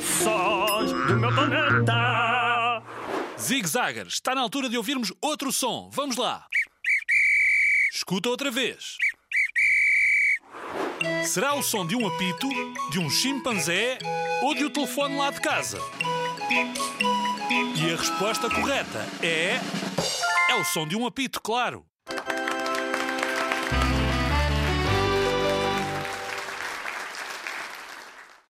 Sons do meu planeta. Zig Zagger, está na altura de ouvirmos outro som. Vamos lá. Escuta outra vez. Será o som de um apito, de um chimpanzé ou de um telefone lá de casa? E a resposta correta é. É o som de um apito, claro.